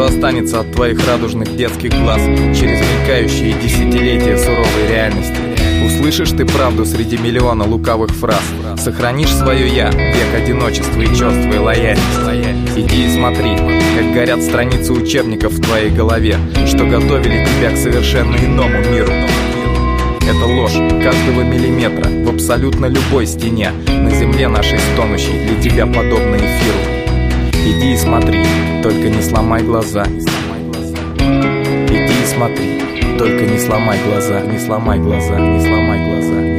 останется от твоих радужных детских глаз Через мелькающие десятилетия суровой реальности. Услышишь ты правду среди миллиона лукавых фраз. Сохранишь свое «я», век одиночества и черствой лояльности. Иди и смотри, как горят страницы учебников в твоей голове Что готовили тебя к совершенно иному миру. Это ложь каждого миллиметра В абсолютно любой стене На земле нашей стонущей Для тебя подобно эфиру Иди и смотри, только не сломай глаза Иди и смотри, только не сломай глаза Не сломай глаза, не сломай глаза.